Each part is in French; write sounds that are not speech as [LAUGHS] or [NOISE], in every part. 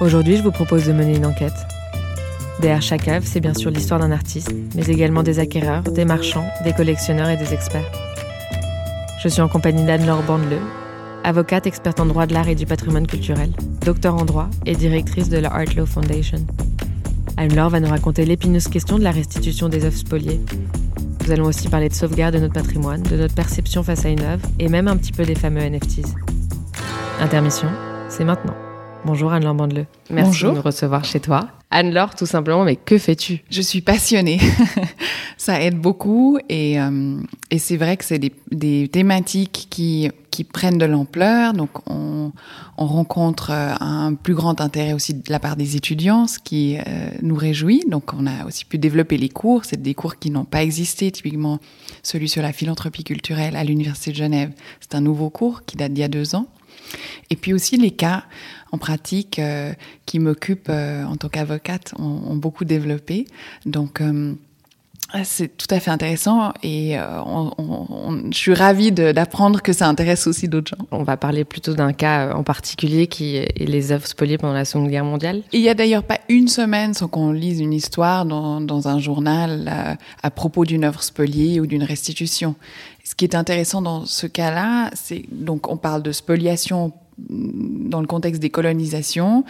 Aujourd'hui, je vous propose de mener une enquête. Derrière chaque œuvre, c'est bien sûr l'histoire d'un artiste, mais également des acquéreurs, des marchands, des collectionneurs et des experts. Je suis en compagnie d'Anne-Laure Bandeleu, avocate experte en droit de l'art et du patrimoine culturel, docteur en droit et directrice de la Art Law Foundation. Anne-Laure va nous raconter l'épineuse question de la restitution des œuvres spoliées. Nous allons aussi parler de sauvegarde de notre patrimoine, de notre perception face à une œuvre et même un petit peu des fameux NFTs. Intermission, c'est maintenant. Bonjour Anne-Laure Bandeleu. Merci Bonjour. de nous recevoir chez toi. Anne-Laure, tout simplement, mais que fais-tu? Je suis passionnée. [LAUGHS] ça aide beaucoup et, euh, et c'est vrai que c'est des, des thématiques qui, qui prennent de l'ampleur. Donc on, on rencontre euh, un plus grand intérêt aussi de la part des étudiants, ce qui euh, nous réjouit. Donc on a aussi pu développer les cours. C'est des cours qui n'ont pas existé. Typiquement celui sur la philanthropie culturelle à l'Université de Genève. C'est un nouveau cours qui date d'il y a deux ans. Et puis aussi les cas en pratique euh, qui m'occupent euh, en tant qu'avocate ont, ont, beaucoup développé. Donc euh, c'est tout à fait intéressant et euh, on, on, je suis ravie d'apprendre que ça intéresse aussi d'autres gens. On va parler plutôt d'un cas en particulier qui est les œuvres spoliées pendant la Seconde Guerre mondiale. Il y a d'ailleurs pas une semaine sans qu'on lise une histoire dans, dans un journal à, à propos d'une œuvre spoliée ou d'une restitution. Ce qui est intéressant dans ce cas-là, c'est donc on parle de spoliation dans le contexte des colonisations,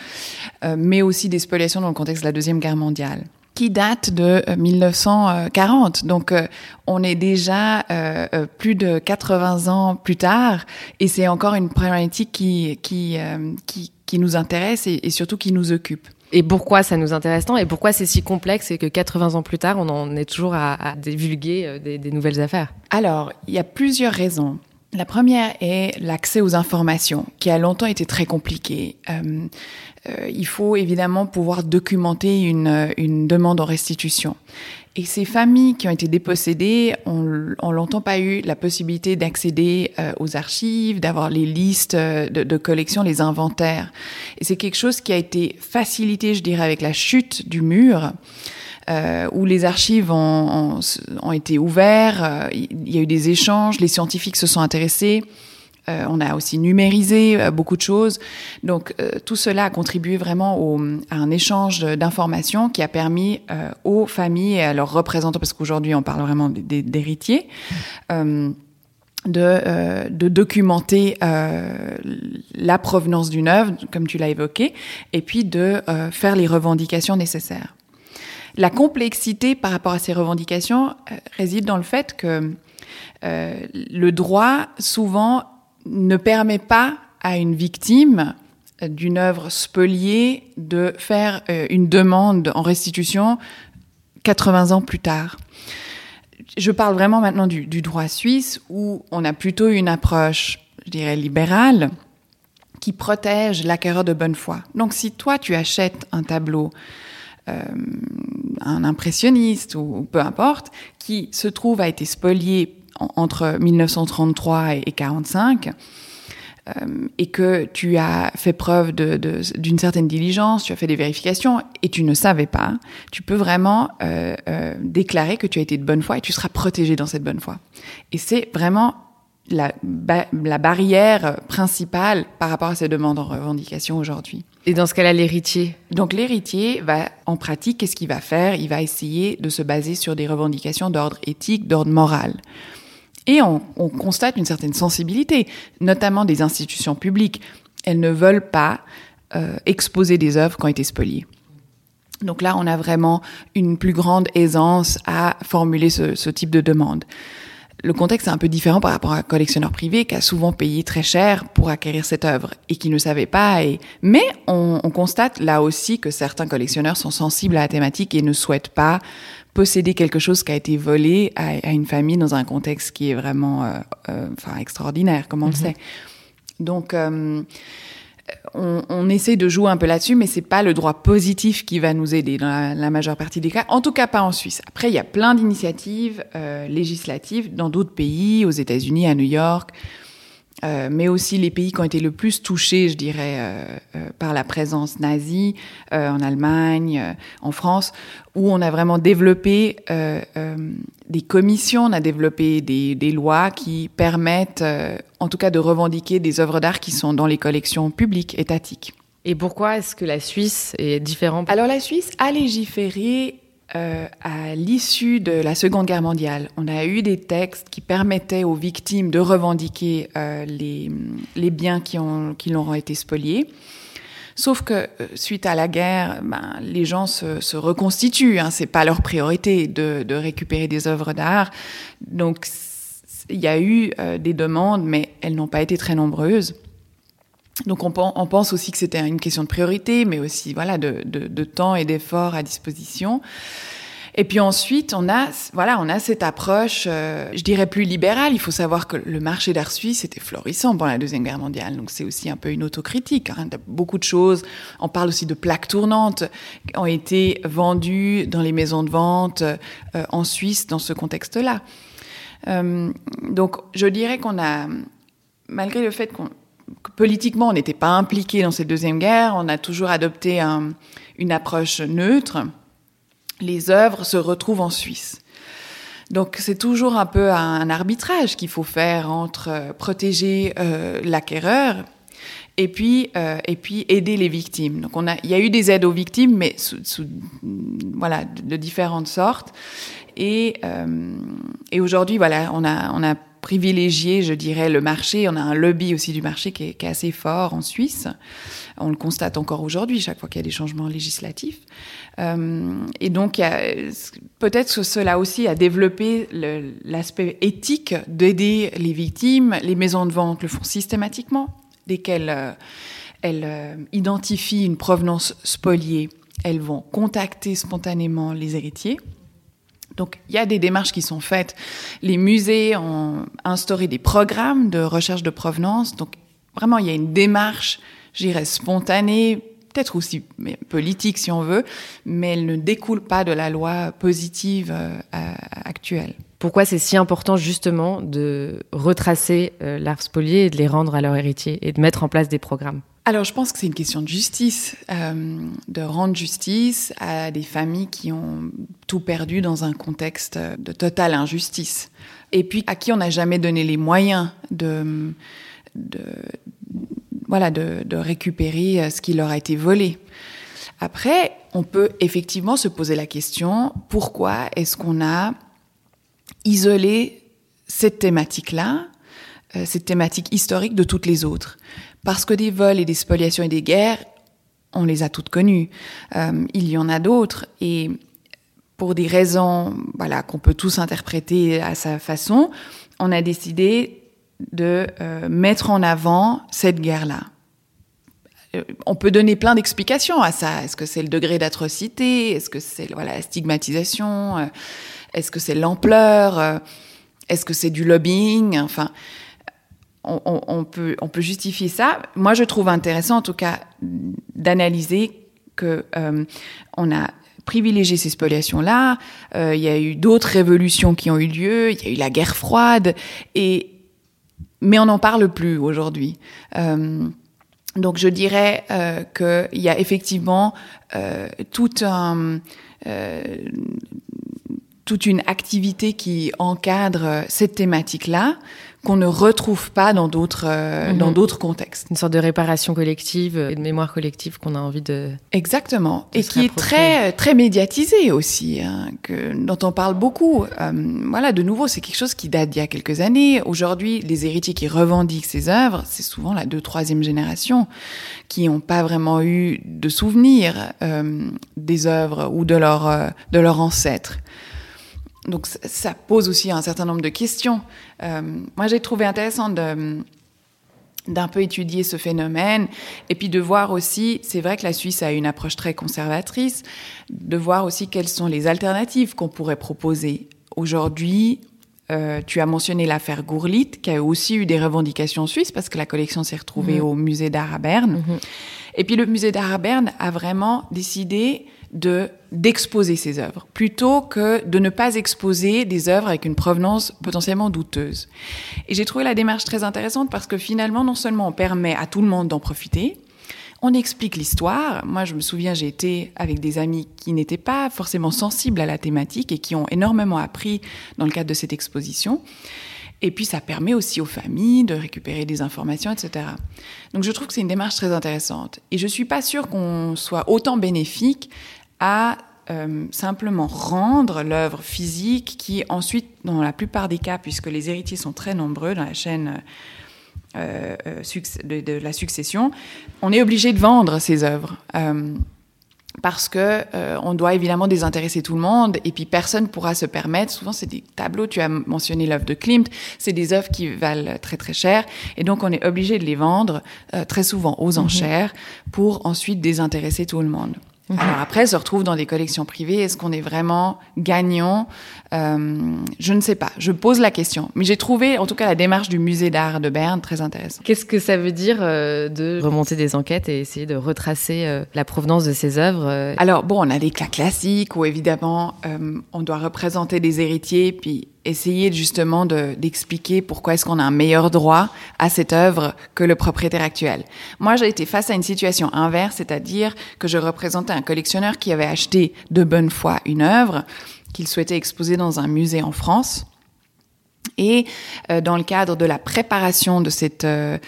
euh, mais aussi des spoliations dans le contexte de la Deuxième Guerre mondiale qui date de 1940. Donc, euh, on est déjà euh, plus de 80 ans plus tard, et c'est encore une problématique qui qui, euh, qui, qui nous intéresse et, et, surtout qui nous occupe. Et pourquoi ça nous intéresse tant Et pourquoi c'est si complexe et que 80 ans plus tard, on en est toujours à, à divulguer des, des nouvelles affaires? Alors, il y a plusieurs raisons. La première est l'accès aux informations, qui a longtemps été très compliqué. Euh, euh, il faut évidemment pouvoir documenter une, une demande en restitution. Et ces familles qui ont été dépossédées ont, ont longtemps pas eu la possibilité d'accéder euh, aux archives, d'avoir les listes de, de collections, les inventaires. Et c'est quelque chose qui a été facilité, je dirais, avec la chute du mur. Euh, où les archives ont, ont, ont été ouvertes, euh, il y a eu des échanges, les scientifiques se sont intéressés, euh, on a aussi numérisé euh, beaucoup de choses. Donc euh, tout cela a contribué vraiment au, à un échange d'informations qui a permis aux familles et à leurs représentants, parce qu'aujourd'hui on parle vraiment d'héritiers, de, de, documenter la provenance d'une œuvre, comme tu l'as évoqué, et puis de faire les revendications nécessaires. La complexité par rapport à ces revendications euh, réside dans le fait que euh, le droit souvent ne permet pas à une victime d'une œuvre spoliée de faire euh, une demande en restitution 80 ans plus tard. Je parle vraiment maintenant du, du droit suisse où on a plutôt une approche, je dirais, libérale qui protège l'acquéreur de bonne foi. Donc si toi tu achètes un tableau euh, un impressionniste ou, peu importe, qui se trouve a été spolié en, entre 1933 et, et 45, euh, et que tu as fait preuve d'une certaine diligence, tu as fait des vérifications et tu ne savais pas, tu peux vraiment euh, euh, déclarer que tu as été de bonne foi et tu seras protégé dans cette bonne foi. Et c'est vraiment la, barrière principale par rapport à ces demandes en revendication aujourd'hui. Et dans ce cas-là, l'héritier Donc l'héritier va, en pratique, qu'est-ce qu'il va faire? Il va essayer de se baser sur des revendications d'ordre éthique, d'ordre moral. Et on, on, constate une certaine sensibilité, notamment des institutions publiques. Elles ne veulent pas euh, exposer des œuvres qui ont été spoliées. Donc là, on a vraiment une plus grande aisance à formuler ce, ce type de demande le contexte est un peu différent par rapport à un collectionneur privé qui a souvent payé très cher pour acquérir cette œuvre et qui ne savait pas. Et... Mais on, on, constate là aussi que certains collectionneurs sont sensibles à la thématique et ne souhaitent pas posséder quelque chose qui a été volé à, à une famille dans un contexte qui est vraiment euh, euh, enfin, extraordinaire, comme on mm -hmm. le sait. Donc... Euh, on, on, essaie de jouer un peu là-dessus, mais c'est pas le droit positif qui va nous aider dans la, majeure partie des cas. En tout cas, pas en Suisse. Après, il y a plein d'initiatives euh, législatives dans d'autres pays, aux États-Unis, à New York, euh, mais aussi les pays qui ont été le plus touchés, je dirais, euh, euh par la présence nazie, en Allemagne, en France, où on a vraiment développé des commissions, on a développé des, des lois qui permettent, en tout cas, de revendiquer des œuvres d'art qui sont dans les collections publiques, étatiques. Et pourquoi est-ce que la Suisse est différente? Alors la Suisse a légiféré euh, à l'issue de la Seconde Guerre mondiale. On a eu des textes qui permettaient aux victimes de revendiquer euh, les, les, biens qui, ont, qui leur ont été spoliés. Sauf que euh, suite à la guerre, ben, les gens se, se reconstituent. Hein, c'est pas leur priorité de, de récupérer des œuvres d'art. Donc il y a eu euh, des demandes, mais elles n'ont pas été très nombreuses. Donc on, pense aussi que c'était une question de priorité, mais aussi voilà de temps et d'efforts à disposition. Et puis ensuite, on a, voilà, on a cette approche, euh, je dirais plus libérale. Il faut savoir que le marché d'art suisse était florissant pendant la Deuxième Guerre mondiale. Donc c'est aussi un peu une autocritique. Hein, beaucoup de choses. On parle aussi de plaques tournantes qui ont été vendues dans les maisons de vente euh, en Suisse dans ce contexte-là. Euh, donc je dirais qu'on a, malgré le fait qu'on politiquement, on n'était pas impliqué dans cette deuxième guerre. On a toujours adopté un, une approche neutre les œuvres se retrouvent en Suisse. Donc c'est toujours un peu un arbitrage qu'il faut faire entre euh, protéger euh, l'acquéreur et puis euh, et puis aider les victimes. Donc il y a eu des aides aux victimes mais sous, voilà de, différentes sortes et et aujourd'hui voilà on a on a privilégié, je dirais, le marché. On a un lobby aussi du marché qui est, assez fort en Suisse. On le constate encore aujourd'hui, chaque fois qu'il y a des changements législatifs. Euh, et donc, peut-être que cela aussi a développé l'aspect éthique d'aider les victimes. Les maisons de vente le font systématiquement. Dès qu'elles euh, elles, euh, identifient une provenance spoliée, elles vont contacter spontanément les héritiers. Donc, il y a des démarches qui sont faites. Les musées ont instauré des programmes de recherche de provenance. Donc, vraiment, il y a une démarche, je dirais, spontanée, peut-être aussi politique si on veut, mais elle ne découle pas de la loi positive euh, actuelle. Pourquoi c'est si important justement de retracer euh, l'art spolié et de les rendre à leurs héritiers et de mettre en place des programmes? Alors, je pense que c'est une question de justice, euh, de rendre justice à des familles qui ont tout perdu dans un contexte de totale injustice. Et puis, à qui on n'a jamais donné les moyens de, de, voilà, de, de récupérer euh, ce qui leur a été volé. Après, on peut effectivement se poser la question, pourquoi est-ce qu'on a isolé cette thématique-là, euh, cette thématique historique de toutes les autres? Parce que des vols et des spoliations et des guerres, on les a toutes connues. Euh, il y en a d'autres et pour des raisons voilà qu'on peut tous interpréter à sa façon, on a décidé de euh, mettre en avant cette guerre-là. Euh, on peut donner plein d'explications à ça. Est-ce que c'est le degré d'atrocité? Est-ce que c'est voilà, la stigmatisation? Est-ce que c'est l'ampleur? Est-ce que c'est du lobbying? Enfin, on, peut, on peut justifier ça. Moi, je trouve intéressant, en tout cas, d'analyser que euh, on a privilégié ces spoliations-là. Euh, il y a eu d'autres révolutions qui ont eu lieu. Il y a eu la guerre froide et mais on n'en parle plus aujourd'hui. Euh, donc je dirais euh, qu'il y a effectivement euh, un, euh, toute une activité qui encadre cette thématique-là qu'on ne retrouve pas dans d'autres euh, mmh. dans d'autres contextes. Une sorte de réparation collective et de mémoire collective qu'on a envie de exactement de et qui est très très médiatisée aussi, hein, que dont on parle beaucoup. Euh, voilà, de nouveau, c'est quelque chose qui date d'il y a quelques années. Aujourd'hui, les héritiers qui revendiquent ces œuvres, c'est souvent la deux troisième génération qui n'ont pas vraiment eu de souvenirs euh, des œuvres ou de leur euh, de leurs ancêtres donc ça pose aussi un certain nombre de questions. Euh, moi, j'ai trouvé intéressant de d'un peu étudier ce phénomène et puis de voir aussi, c'est vrai que la Suisse a une approche très conservatrice, de voir aussi quelles sont les alternatives qu'on pourrait proposer. Aujourd'hui, euh, tu as mentionné l'affaire Gourlit, qui a aussi eu des revendications suisses parce que la collection s'est retrouvée mmh. au musée d'art à Berne. Mmh. Et puis le musée d'art à Berne a vraiment décidé de d'exposer ses œuvres plutôt que de ne pas exposer des œuvres avec une provenance potentiellement douteuse. Et j'ai trouvé la démarche très intéressante parce que finalement non seulement on permet à tout le monde d'en profiter, on explique l'histoire. Moi, je me souviens, j'ai été avec des amis qui n'étaient pas forcément sensibles à la thématique et qui ont énormément appris dans le cadre de cette exposition. Et puis ça permet aussi aux familles de récupérer des informations, etc. Donc je trouve que c'est une démarche très intéressante. Et je suis pas sûre qu'on soit autant bénéfique à euh, simplement rendre l'œuvre physique qui ensuite, dans la plupart des cas, puisque les héritiers sont très nombreux dans la chaîne euh, euh, de, de, la succession, on est obligé de vendre ces œuvres parce que on doit évidemment désintéresser tout le monde et puis personne pourra se permettre. Souvent, c'est des tableaux. Tu as mentionné l'œuvre de Klimt. C'est des œuvres qui valent très très cher et donc on est obligé de les vendre très souvent aux mhm. enchères pour ensuite désintéresser tout le monde. Mhm. Alors après, se retrouve dans des collections privées. Est-ce qu'on est vraiment gagnant? Euh, Je ne sais pas. Je pose la question. Mais j'ai trouvé, en tout cas, la démarche du musée d'art de Berne très intéressante. Qu'est-ce que ça veut dire euh, de remonter des enquêtes et essayer de retracer euh, la provenance de ces œuvres euh? Alors bon, on a des cas classiques où évidemment on doit représenter des héritiers, puis essayer justement d'expliquer pourquoi est-ce qu'on a un meilleur droit à cette œuvre que le propriétaire actuel. Moi, j'ai été face à une situation inverse, c'est-à-dire que je représentais un collectionneur qui avait acheté de bonne foi une œuvre qu'il souhaitait exposer dans un musée en France. Et euh, dans le cadre de la préparation de cette, euh,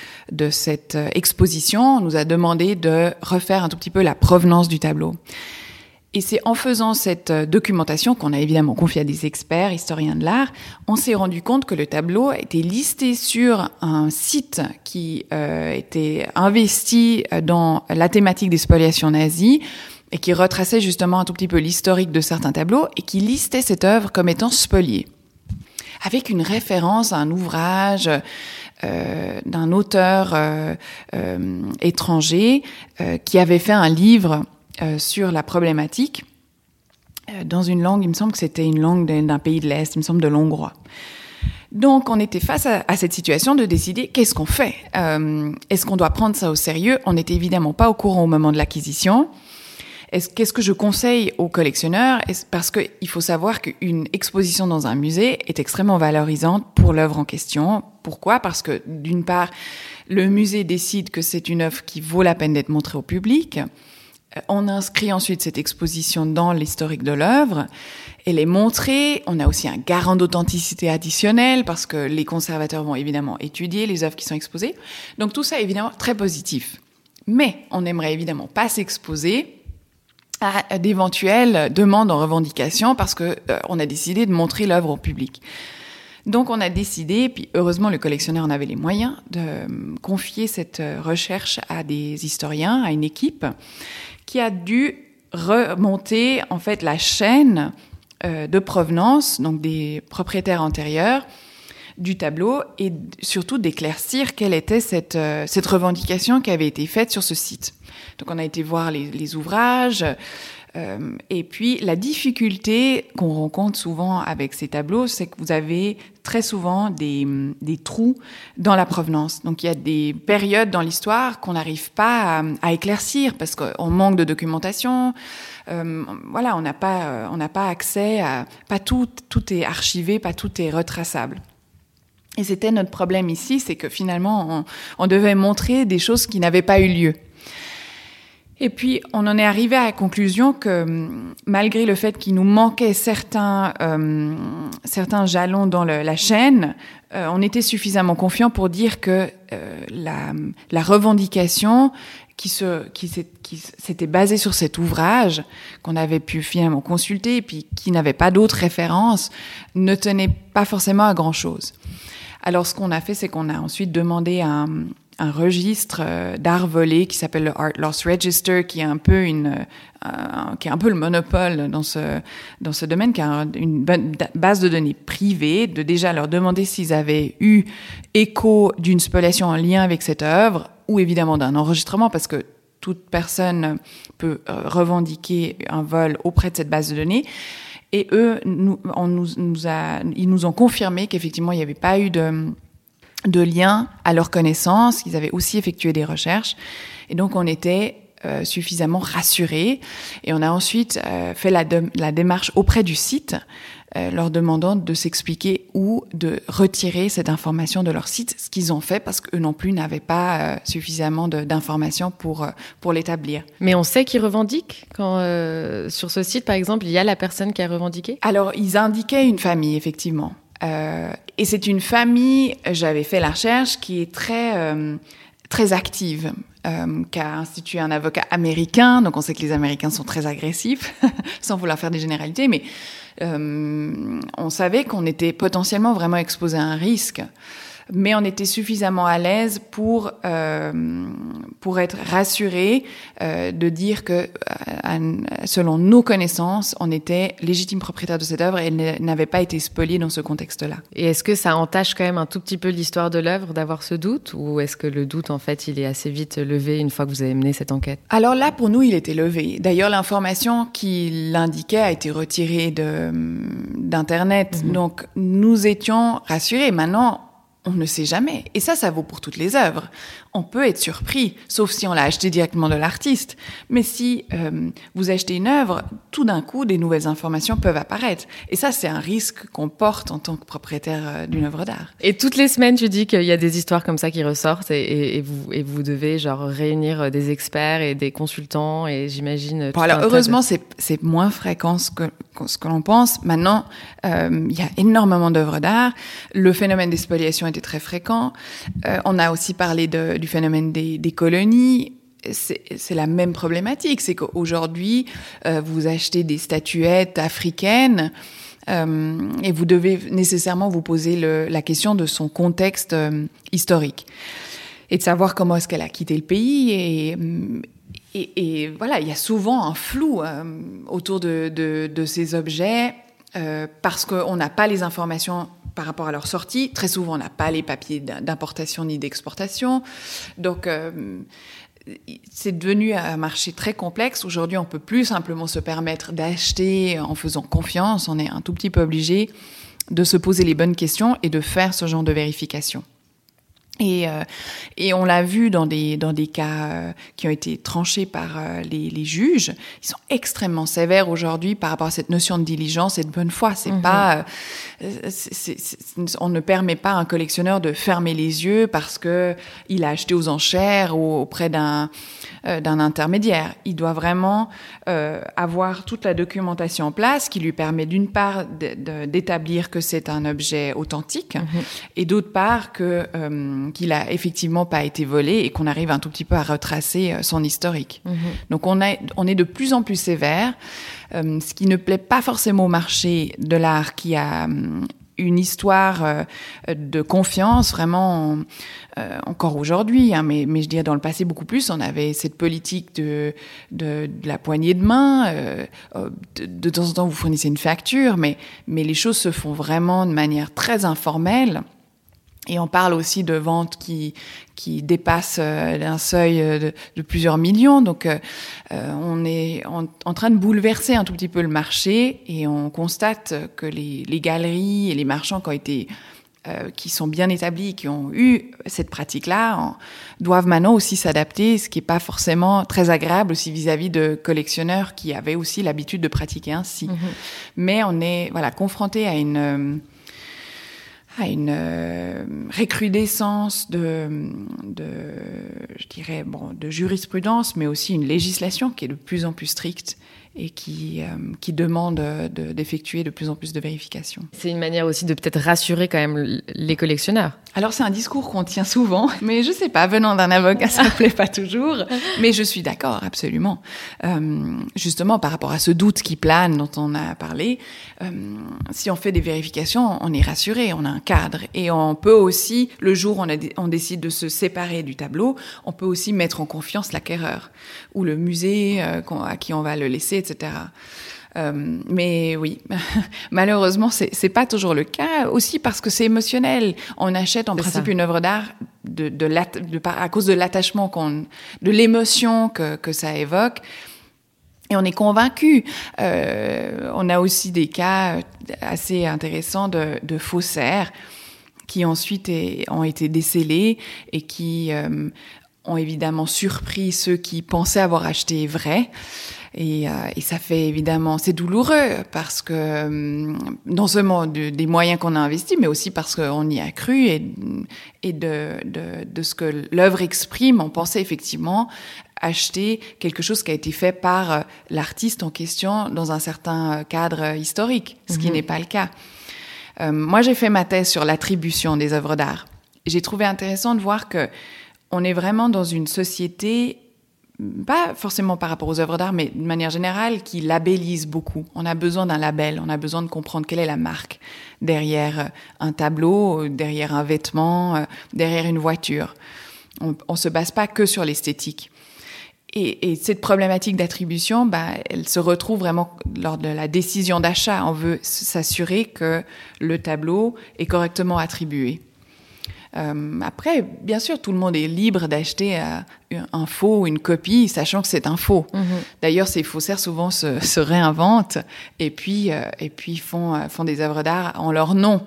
euh, exposition, on nous a demandé de refaire un tout petit peu la provenance du tableau. Et c'est en faisant cette euh, documentation qu'on a évidemment confiée à des experts, historiens de l'art, on s'est rendu compte que le tableau a été listé sur un site qui euh, était investi euh, dans la thématique des spoliations nazies et qui retraçait justement un tout petit peu l'historique de certains tableaux et qui listait cette œuvre comme étant spoliée, avec une référence à un ouvrage euh, d'un auteur euh, euh, étranger qui avait fait un livre sur la problématique euh, dans une langue, il me semble que c'était une langue d'un pays de l'Est, il me semble de l'hongrois. Donc, on était face à, cette situation de décider qu'est-ce qu'on fait. Euh, Est-ce qu'on doit prendre ça au sérieux? On n'était évidemment pas au courant au moment de l'acquisition. Qu'est-ce que je conseille aux collectionneurs? Parce qu'il faut savoir qu'une exposition dans un musée est extrêmement valorisante pour l'œuvre en question. Pourquoi? Parce que d'une part, le musée décide que c'est une œuvre qui vaut la peine d'être montrée au public. Euh, on inscrit ensuite cette exposition dans l'historique de l'œuvre. Elle est montrée. On a aussi un garant d'authenticité additionnel parce que les conservateurs vont évidemment étudier les œuvres qui sont exposées. Donc tout ça est évidemment très positif. Mais on n'aimerait évidemment pas s'exposer à d'éventuelles demandes en revendication parce que euh, on a décidé de montrer l'œuvre au public. Donc on a décidé, puis heureusement le collectionneur en avait les moyens, de euh, confier cette recherche à des historiens, à une équipe qui a dû remonter en fait la chaîne euh, de provenance, donc des propriétaires antérieurs du tableau et surtout d'éclaircir quelle était cette, euh, cette revendication qui avait été faite sur ce site. Donc on a été voir les, les ouvrages, euh, et puis la difficulté qu'on rencontre souvent avec ces tableaux, c'est que vous avez très souvent des, des, trous dans la provenance. Donc il y a des périodes dans l'histoire qu'on n'arrive pas à, éclaircir parce qu'on manque de documentation. Euh, voilà, on n'a pas, on n'a pas accès à, pas tout, tout est archivé, pas tout est retraçable. Et c'était notre problème ici, c'est que finalement on, on devait montrer des choses qui n'avaient pas eu lieu. Et puis, on en est arrivé à la conclusion que malgré le fait qu'il nous manquait certains, euh, certains jalons dans la chaîne, euh, on était suffisamment confiant pour dire que euh, la, revendication qui, se, qui s'était basée sur cet ouvrage qu'on avait pu finalement consulter et puis qui n'avait pas d'autres références ne tenait pas forcément à grand-chose. Alors, ce qu'on a fait, c'est qu'on a ensuite demandé à un registre euh, d'art volé qui s'appelle le Art Loss Register, qui est un peu une, euh, qui est un peu le monopole dans ce dans ce domaine, qui a une base de données privée, de déjà leur demander s'ils avaient eu écho d'une spoliation en lien avec cette œuvre, ou évidemment d'un enregistrement, parce que toute personne peut euh, revendiquer un vol auprès de cette base de données. Et eux, nous, nous, ils nous ont confirmé qu'effectivement, il n'y avait pas eu de de liens à leur connaissance. Ils avaient aussi effectué des recherches. Et donc, on était euh, suffisamment rassurés. Et on a ensuite euh, fait la, la, démarche auprès du site, euh, leur demandant de s'expliquer ou de retirer cette information de leur site, ce qu'ils ont fait parce qu'eux non plus n'avaient pas suffisamment d'informations pour, pour l'établir. Mais on sait qu'ils revendiquent quand sur ce site, par exemple, il y a la personne qui a revendiqué? Alors, ils indiquaient une famille, effectivement. Et c'est une famille, j'avais fait la recherche, qui est très très active euh, qu'a institué un avocat américain. Donc on sait que les Américains sont très agressifs, [LAUGHS] sans vouloir faire des généralités, mais euh, on savait qu'on était potentiellement vraiment exposé à un risque mais on était suffisamment à l'aise pour euh, pour être rassuré euh, de dire que euh, selon nos connaissances, on était légitime propriétaire de cette œuvre et elle n'avait pas été spoliée dans ce contexte-là. Et est-ce que ça entache quand même un tout petit peu l'histoire de l'œuvre d'avoir ce doute ou est-ce que le doute en fait il est assez vite levé une fois que vous avez mené cette enquête? Alors là pour nous il était levé. D'ailleurs l'information qui l'indiquait a été retirée de d'internet. Mhm. Donc nous étions rassurés. Maintenant on ne sait jamais. Et ça, ça vaut pour toutes les œuvres. On peut être surpris, sauf si on l'a acheté directement de l'artiste. Mais si euh, vous achetez une œuvre, tout d'un coup, des nouvelles informations peuvent apparaître. Et ça, c'est un risque qu'on porte en tant que propriétaire euh, d'une œuvre d'art. Et toutes les semaines, tu dis qu'il y a des histoires comme ça qui ressortent et, vous, et vous devez genre réunir euh, des experts et des consultants et j'imagine. Bon, alors heureusement, c'est moins fréquent que, ce que l'on pense. Maintenant, euh, il y a énormément d'œuvres d'art. Le phénomène des spoliations était très fréquent. Euh, on a aussi parlé de, du phénomène des, colonies c'est la même problématique. C'est qu'aujourd'hui, euh, vous achetez des statuettes africaines euh, et vous devez nécessairement vous poser la question de son contexte euh, historique et de savoir comment est-ce qu'elle a quitté le pays et, voilà, il y a souvent un flou autour de, ces objets parce qu'on n'a pas les informations par rapport à leur sortie. Très souvent, on n'a pas les papiers d'importation ni d'exportation. Donc, euh, c'est devenu un marché très complexe. Aujourd'hui, on peut plus simplement se permettre d'acheter en faisant confiance. On est un tout petit peu obligé de se poser les bonnes questions et de faire ce genre de vérification. Et, euh, et on l'a vu dans des, dans des cas euh, qui ont été tranchés par euh, les, les, juges. Ils sont extrêmement sévères aujourd'hui par rapport à cette notion de diligence et de bonne foi. C'est mhm. pas, on ne permet pas à un collectionneur de fermer les yeux parce que il a acheté aux enchères ou auprès d'un d'un intermédiaire. Il doit vraiment avoir toute la documentation en place qui lui permet d'une part d'établir que c'est un objet authentique mhm. et d'autre part que qu'il a effectivement pas été volé et qu'on arrive un tout petit peu à retracer euh, son historique. Mhm. Donc on, a, on est de plus en plus sévère, euh, ce qui ne plaît pas forcément au marché de l'art qui a hum, une histoire euh, de confiance vraiment encore aujourd'hui, hein, mais, mais je dirais dans le passé beaucoup plus, on avait cette politique de, de, de la poignée de main. de, de, temps en temps, vous fournissez une facture, mais, mais les choses se font vraiment de manière très informelle. Et on parle aussi de ventes qui, qui dépassent euh, un seuil euh, de, de, plusieurs millions. Donc, euh, on est en, en, train de bouleverser un tout petit peu le marché et on constate que les, les galeries et les marchands qui ont été euh, qui sont bien établis, qui ont eu cette pratique-là, doivent maintenant aussi s'adapter, ce qui n'est pas forcément très agréable aussi vis-à-vis de collectionneurs qui avaient aussi l'habitude de pratiquer ainsi. Mm-hmm. Mais on est voilà confronté à une à une euh, recrudescence de, de, je dirais, bon, de jurisprudence, mais aussi une législation qui est de plus en plus stricte et qui, euh, qui demande d'effectuer de, de, plus en plus de vérifications. C'est une manière aussi de peut-être rassurer quand même les collectionneurs. Alors c'est un discours qu'on tient souvent, [LAUGHS] mais je sais pas, venant d'un avocat, ça me plaît pas toujours, mais je suis d'accord absolument. Euh, justement par rapport à ce doute qui plane dont on a parlé, euh, si on fait des vérifications, on est rassuré, on a un cadre et on peut aussi, le jour où on, a, on décide de se séparer du tableau, on peut aussi mettre en confiance l'acquéreur ou le musée euh, à qui on va le laisser etc. Euh, mais oui, [LAUGHS] malheureusement, c'est pas toujours le cas. Aussi parce que c'est émotionnel. On achète en principe une œuvre d'art de, de, de, à cause de l'attachement qu'on, de l'émotion que, que ça évoque. Et on est convaincu. Euh, on a aussi des cas assez intéressants de, de faussaires qui ensuite est, ont été décelés et qui euh, ont évidemment surpris ceux qui pensaient avoir acheté vrai. Et, euh, et, ça fait évidemment, c'est douloureux parce que euh, non seulement de, des moyens qu'on a investis, mais aussi parce qu'on y a cru et, et de, de, de ce que l'œuvre exprime, on pensait effectivement acheter quelque chose qui a été fait par euh, l'artiste en question dans un certain cadre historique, ce qui mhm. n'est pas le cas. moi, j'ai fait ma thèse sur l'attribution des œuvres d'art. J'ai trouvé intéressant de voir que on est vraiment dans une société pas forcément par rapport aux œuvres d'art, mais de manière générale, qui labellise beaucoup. On a besoin d'un label, on a besoin de comprendre quelle est la marque derrière un tableau, derrière un vêtement, derrière une voiture. On, ne se base pas que sur l'esthétique. Et, cette problématique d'attribution, bah, elle se retrouve vraiment lors de la décision d'achat. On veut s'assurer que le tableau est correctement attribué. Euh, après, bien sûr, tout le monde est libre d'acheter euh, un faux ou une copie, sachant que c'est un faux. Mhm. D'ailleurs, ces faussaires souvent se, [LAUGHS] se, réinventent et puis euh, et puis font font des œuvres d'art en leur nom,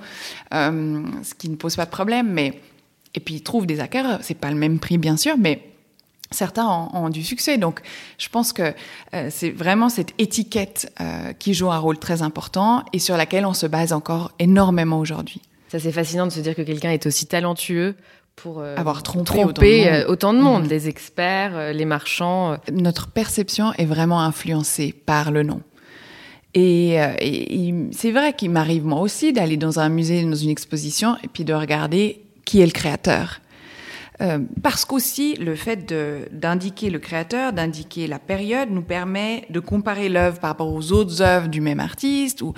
ce qui ne pose pas de problème. Mais et puis ils trouvent des acquéreurs. C'est pas le même prix, bien sûr, mais certains ont, ont, du succès. Donc, je pense que euh, c'est vraiment cette étiquette euh, qui joue un rôle très important et sur laquelle on se base encore énormément aujourd'hui. Ça, c'est fascinant de se dire que quelqu'un est aussi talentueux pour euh, avoir trompé euh, autant de monde, mmh. les experts, euh, les marchands. Notre perception est vraiment influencée par le nom. Et, et c'est vrai qu'il m'arrive moi aussi d'aller dans un musée, dans une exposition, et puis de regarder qui est le créateur. Euh, parce qu'aussi, le fait d'indiquer le créateur, d'indiquer la période, nous permet de comparer l'œuvre par rapport aux autres œuvres du même artiste ou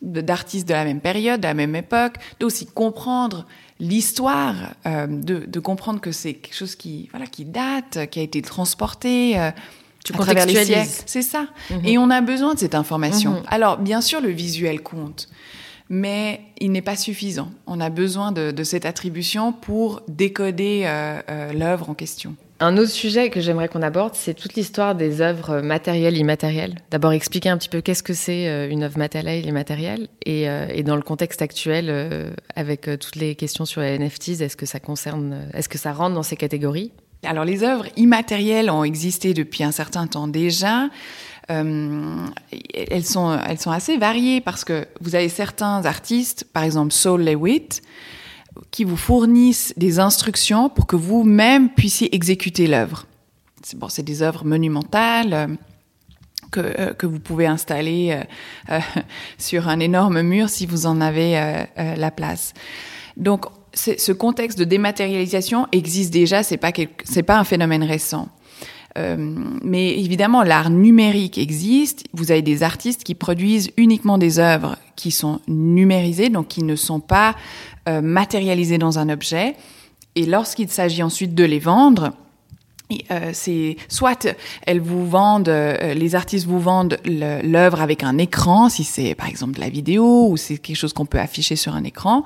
d'artistes de la même période, de la même époque, d'aussi comprendre l'histoire, euh, de, de, comprendre que c'est quelque chose qui, voilà, qui date, qui a été transporté. Euh, tu à travers les siècles. C'est ça. Mm -hmm. Et on a besoin de cette information. Mm -hmm. Alors, bien sûr, le visuel compte mais il n'est pas suffisant. On a besoin de, de cette attribution pour décoder euh, euh, l'œuvre en question. Un autre sujet que j'aimerais qu'on aborde, c'est toute l'histoire des œuvres matérielles et immatérielles. D'abord, expliquer un petit peu qu'est-ce que c'est euh, une œuvre matérielle et immatérielle, et, euh, et dans le contexte actuel, avec toutes les questions sur les NFTs, est-ce que ça concerne, est-ce que ça rentre dans ces catégories? Alors, les œuvres immatérielles ont existé depuis un certain temps déjà. Euh, elles, sont, elles sont assez variées parce que vous avez certains artistes, par exemple Saul Lewitt, qui vous fournissent des instructions pour que vous-même puissiez exécuter l'œuvre. C'est bon, c'est des œuvres monumentales. Euh, que, euh, que, vous pouvez installer [LAUGHS] sur un énorme mur si vous en avez la place. Donc, ce contexte de dématérialisation existe déjà, c'est pas c'est pas un phénomène récent. Euh, mais évidemment, l'art numérique existe. Vous avez des artistes qui produisent uniquement des œuvres qui sont numérisées, donc qui ne sont pas euh, matérialisées dans un objet. Et lorsqu'il s'agit ensuite de les vendre, euh, c'est soit elles vous vendent, euh, les artistes vous vendent l'œuvre avec un écran, si c'est par exemple de la vidéo ou c'est quelque chose qu'on peut afficher sur un écran,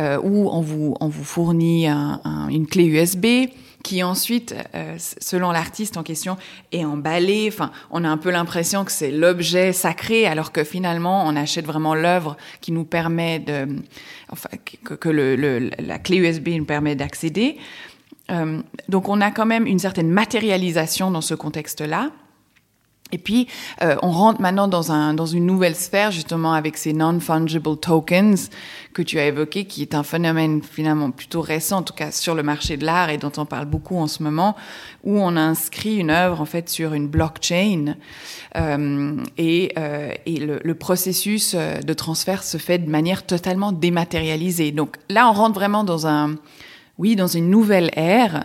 euh, ou on vous on vous fournit un, un, une clé USB qui ensuite, euh, selon l'artiste en question, est emballé. Enfin, on a un peu l'impression que c'est l'objet sacré, alors que finalement, on achète vraiment l'œuvre qui nous permet de, enfin, que, le, le, la clé USB nous permet d'accéder. Euh, donc, on a quand même une certaine matérialisation dans ce contexte-là. Et puis, euh, on rentre maintenant dans, un, dans une nouvelle sphère, justement, avec ces non-fungible tokens que tu as évoqués, qui est un phénomène finalement plutôt récent, en tout cas sur le marché de l'art et dont on parle beaucoup en ce moment, où on inscrit une œuvre, en fait, sur une blockchain. Euh, et euh, et le, le, processus de transfert se fait de manière totalement dématérialisée. Donc là, on rentre vraiment dans un oui, dans une nouvelle ère.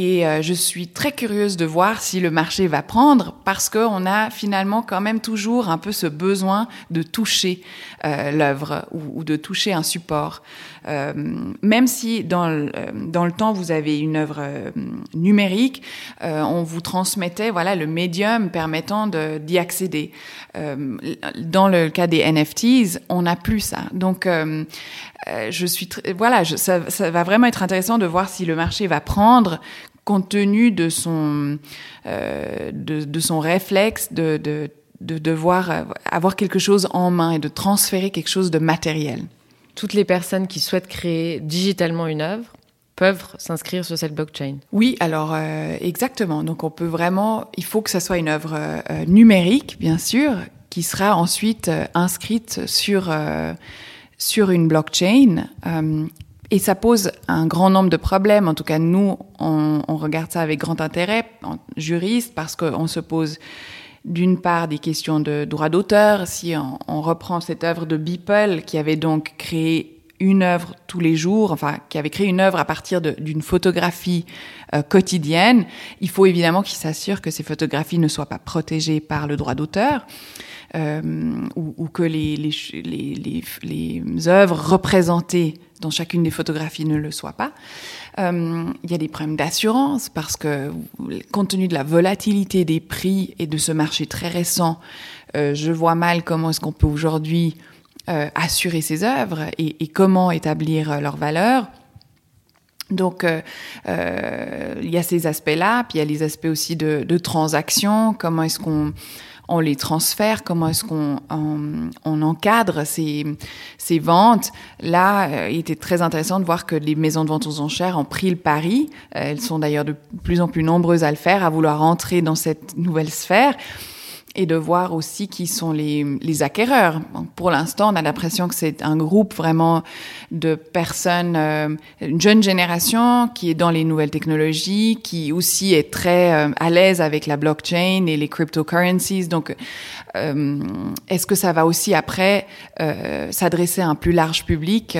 Et euh, je suis très curieuse de voir si le marché va prendre parce qu'on a finalement quand même toujours un peu ce besoin de toucher euh, l'œuvre ou, de toucher un support. Euh, même si dans le, dans le temps vous avez une œuvre numérique, on vous transmettait voilà le médium permettant d'y accéder. dans le cas des NFTs, on n'a plus ça. Donc je suis voilà, ça va vraiment être intéressant de voir si le marché va prendre compte tenu de son euh, de, de, son réflexe de, de, de devoir avoir quelque chose en main et de transférer quelque chose de matériel toutes les personnes qui souhaitent créer digitalement une œuvre peuvent s'inscrire sur cette blockchain. Oui, alors euh, exactement. Donc on peut vraiment, il faut que ça soit une œuvre euh, numérique, bien sûr, qui sera ensuite inscrite sur sur une blockchain. Et ça pose un grand nombre de problèmes. En tout cas, nous, on, on regarde ça avec grand intérêt, en juriste, parce qu'on se pose d'une part des questions de droit d'auteur. Si on, on, reprend cette œuvre de Beeple, qui avait donc créé une œuvre tous les jours, enfin qui avait créé une œuvre à partir d'une photographie euh, quotidienne, il faut évidemment qu'il s'assure que ces photographies ne soient pas protégées par le droit d'auteur. Euh, ou, que les, œuvres représentées dans chacune des photographies ne le soient pas. Euh, il y a des problèmes d'assurance parce que compte tenu de la volatilité des prix et de ce marché très récent, euh, je vois mal comment est-ce qu'on peut aujourd'hui assurer ces œuvres et, comment établir leur valeur. Donc, il y a ces aspects-là, puis il y a les aspects aussi de, de transaction, comment est-ce qu'on on les transfère, comment est-ce qu'on on, on, encadre ces, ces ventes. Là, euh, il était très intéressant de voir que les maisons de vente aux enchères ont pris le pari. elles sont d'ailleurs de plus en plus nombreuses à le faire, à vouloir entrer dans cette nouvelle sphère et de voir aussi qui sont les, les acquéreurs. Pour l'instant, on a l'impression que c'est un groupe vraiment de personnes, euh, une jeune génération qui est dans les nouvelles technologies, qui aussi est très euh, à l'aise avec la blockchain et les cryptocurrencies. Donc, euh, est-ce que ça va aussi après s'adresser à un plus large public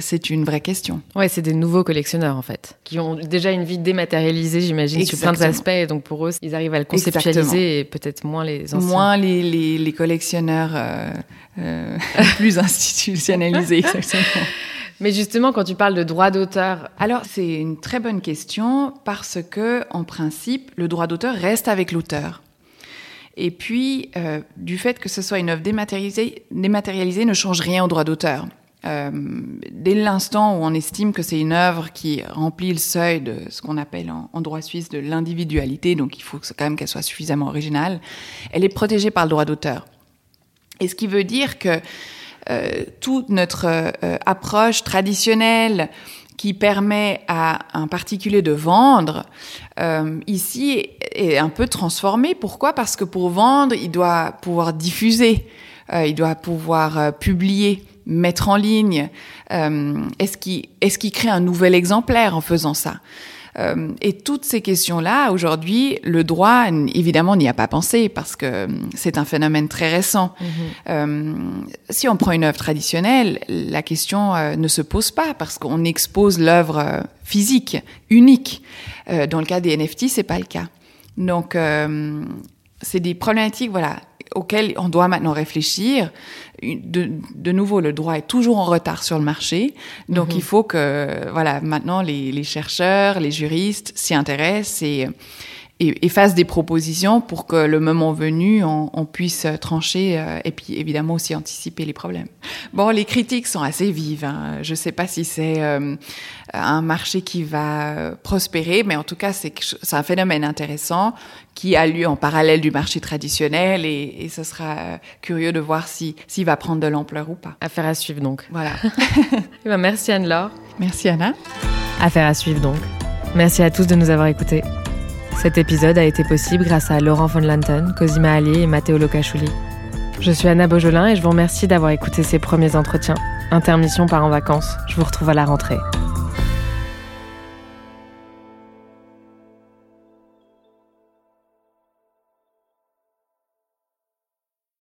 C'est une vraie question. Ouais, c'est des nouveaux collectionneurs en fait, qui ont déjà une vie dématérialisée, j'imagine, sur plein d'aspects. Et donc pour eux, ils arrivent à le conceptualiser Exactement. et peut-être moins les anciens. Moins les, les, les collectionneurs euh, euh, [LAUGHS] plus institutionnalisés. [LAUGHS] Exactement. Mais justement, quand tu parles de droit d'auteur, alors c'est une très bonne question parce que, en principe, le droit d'auteur reste avec l'auteur. Et puis, euh, du fait que ce soit une œuvre dématérialisée, dématérialisée ne change rien au droit d'auteur. Euh, dès l'instant où on estime que c'est une œuvre qui remplit le seuil de ce qu'on appelle en, droit suisse de l'individualité, donc il faut quand même qu'elle soit suffisamment originale, elle est protégée par le droit d'auteur. Et ce qui veut dire que euh, toute notre euh, approche traditionnelle qui permet à un particulier de vendre, ici est un peu transformé. Pourquoi? Parce que pour vendre, il doit pouvoir diffuser, il doit pouvoir publier, mettre en ligne. Euh, est-ce qu'il est qu crée un nouvel exemplaire en faisant ça? Euh, et toutes ces questions-là, aujourd'hui, le droit, évidemment, n'y a pas pensé parce que c'est un phénomène très récent. -hmm. euh, si on prend une œuvre traditionnelle, la question euh, ne se pose pas parce qu'on expose l'œuvre euh, physique, unique. Euh, dans le cas des NFT, c'est pas le cas. Donc, euh, c'est des problématiques, voilà, auxquelles on doit maintenant réfléchir. De, de, nouveau, le droit est toujours en retard sur le marché, donc -hmm. il faut que, voilà, maintenant les, les chercheurs, les juristes s'y intéressent et, et, et, fassent des propositions pour que le moment venu, on, on puisse trancher euh, et puis évidemment aussi anticiper les problèmes. Bon, les critiques sont assez vives. Hein. Je ne sais pas si c'est euh, un marché qui va prospérer, mais en tout cas, c'est un phénomène intéressant qui a lieu en parallèle du marché traditionnel et, et ce sera curieux de voir s'il si, va prendre de l'ampleur ou pas. Affaire à suivre donc. Voilà. [LAUGHS] ben, merci Anne-Laure. Merci Anna. Affaire à suivre donc. Merci à tous de nous avoir écoutés. Cet épisode a été possible grâce à Laurent von Lanten, Cosima Allier et Matteo Locachuli. Je suis Anna Beaujolin et je vous remercie d'avoir écouté ces premiers entretiens. Intermission part en vacances. Je vous retrouve à la rentrée.